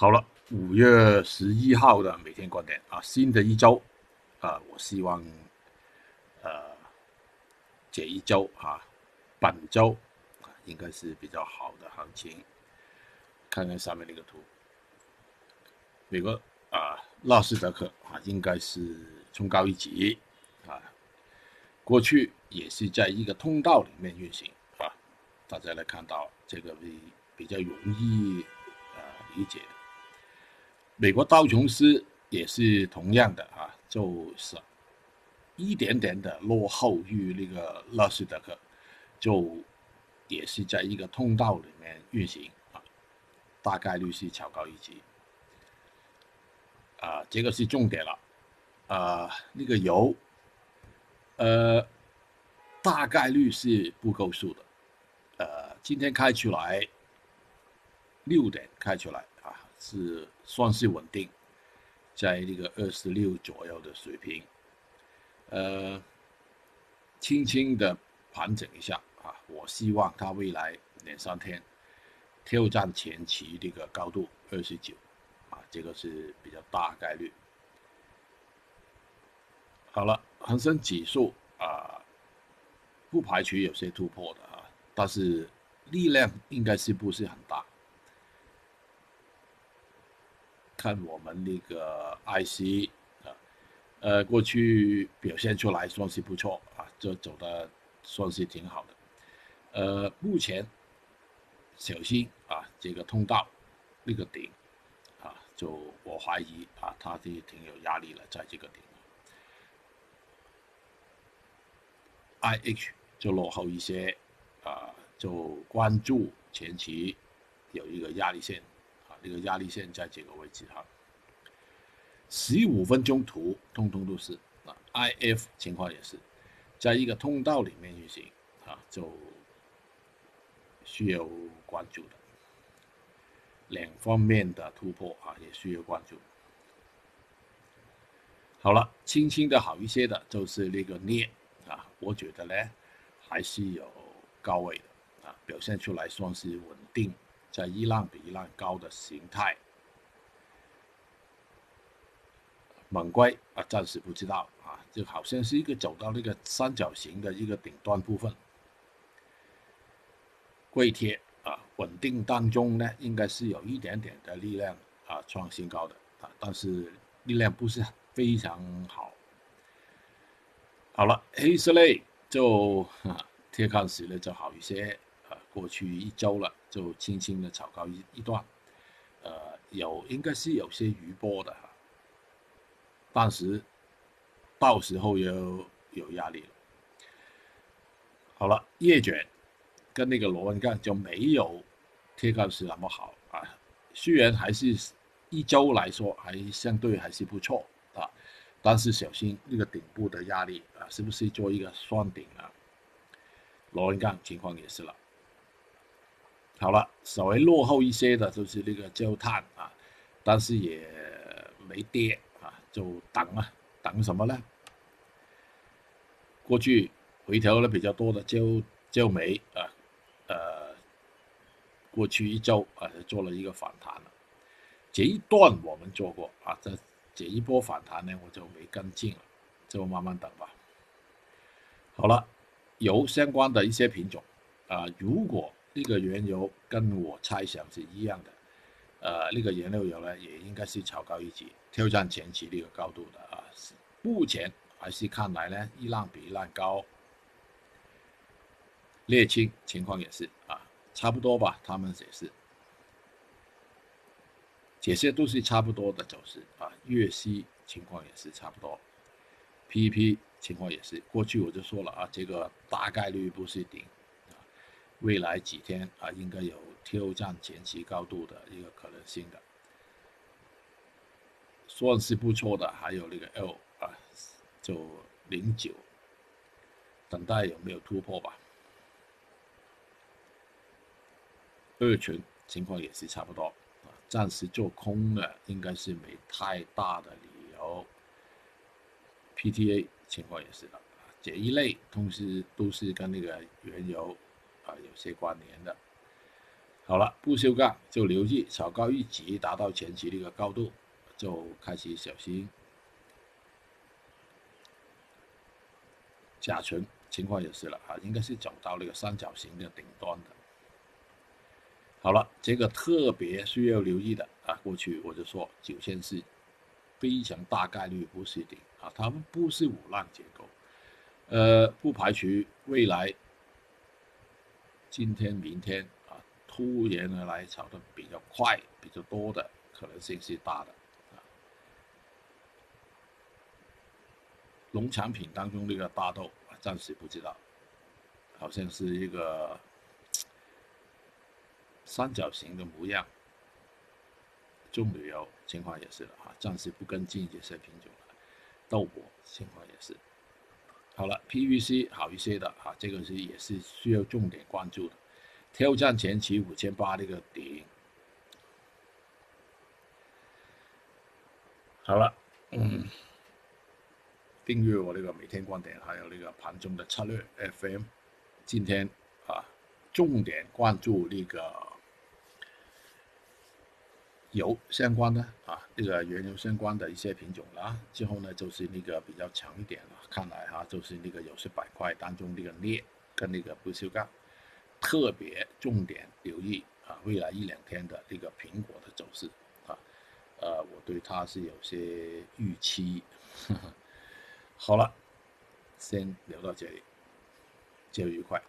好了，五月十一号的每天观点啊，新的一周啊，我希望呃这一周啊，本周啊应该是比较好的行情。看看上面那个图，美国啊纳斯达克啊应该是冲高一级啊，过去也是在一个通道里面运行啊，大家来看到这个比比较容易啊理解。美国道琼斯也是同样的啊，就是一点点的落后于那个纳斯达克，就也是在一个通道里面运行啊，大概率是超高一级啊，这个是重点了啊，那个油呃大概率是不够数的，呃，今天开出来六点开出来。是算是稳定，在这个二十六左右的水平，呃，轻轻的盘整一下啊，我希望它未来两三天挑战前期这个高度二十九，啊，这个是比较大概率。好了，恒生指数啊，不排除有些突破的啊，但是力量应该是不是很大。看我们那个 IC 啊，呃，过去表现出来算是不错啊，就走的算是挺好的。呃，目前小心啊，这个通道那个顶啊，就我怀疑啊，它是挺有压力了，在这个顶。IH 就落后一些啊，就关注前期有一个压力线。这个压力线在这个位置哈，十五分钟图通通都是啊，IF 情况也是，在一个通道里面运行啊，就需要关注的，两方面的突破啊，也需要关注。好了，轻轻的好一些的就是那个镍啊，我觉得呢还是有高位的啊，表现出来算是稳定。在一浪比一浪高的形态，猛龟啊，暂时不知道啊，就好像是一个走到那个三角形的一个顶端部分，硅贴啊，稳定当中呢，应该是有一点点的力量啊，创新高的啊，但是力量不是非常好。好了，黑色类就啊 贴看时呢就好一些啊。过去一周了，就轻轻的炒高一一段，呃，有应该是有些余波的哈，但是到时候有有压力了。好了，叶卷跟那个螺纹钢就没有贴钢石那么好啊，虽然还是一周来说还相对还是不错啊，但是小心那个顶部的压力啊，是不是做一个双顶啊？螺纹钢情况也是了。好了，稍微落后一些的就是那个焦炭啊，但是也没跌啊，就等啊，等什么呢？过去回调的比较多的焦焦煤啊，呃，过去一周啊做了一个反弹，这一段我们做过啊，这这一波反弹呢我就没跟进了，就慢慢等吧。好了，油相关的一些品种啊，如果那个原油跟我猜想是一样的，呃，那个原料油呢也应该是炒高一级，挑战前期那个高度的啊。目前还是看来呢，一浪比一浪高。沥青情况也是啊，差不多吧，他们也是，这些都是差不多的走势啊。粤西情况也是差不多，PP 情况也是，过去我就说了啊，这个大概率不是顶。未来几天啊，应该有挑战前期高度的一个可能性的，算是不错的。还有那个 L 啊，就零九，等待有没有突破吧。二群情况也是差不多啊，暂时做空的应该是没太大的理由。PTA 情况也是的，这一类同时都是跟那个原油。啊，有些关联的。好了，不锈钢就留意炒高一级达到前期的一个高度，就开始小心。甲醇情况也是了啊，应该是走到那个三角形的顶端的。好了，这个特别需要留意的啊，过去我就说九线是非常大概率不是顶啊，它们不是五浪结构，呃，不排除未来今天、明天啊突然而来炒的比较快、比较多的可能性是大的啊。农产品当中那个大豆，暂时不知道，好像是一个。三角形的模样，中旅游情况也是了哈，暂时不跟进这些品种了。豆粕情况也是。好了，PVC 好一些的哈，这个是也是需要重点关注的。挑战前期五千八这个顶。好了，嗯，订阅我那个每天观点，还有那个盘中的策略 FM。今天啊，重点关注那个。油相关的啊，这个原油相关的一些品种了。之后呢，就是那个比较强一点了，看来哈，就是那个有些板块当中那个镍跟那个不锈钢，特别重点留意啊，未来一两天的那个苹果的走势啊，呃，我对它是有些预期。好了，先聊到这里，节日愉快。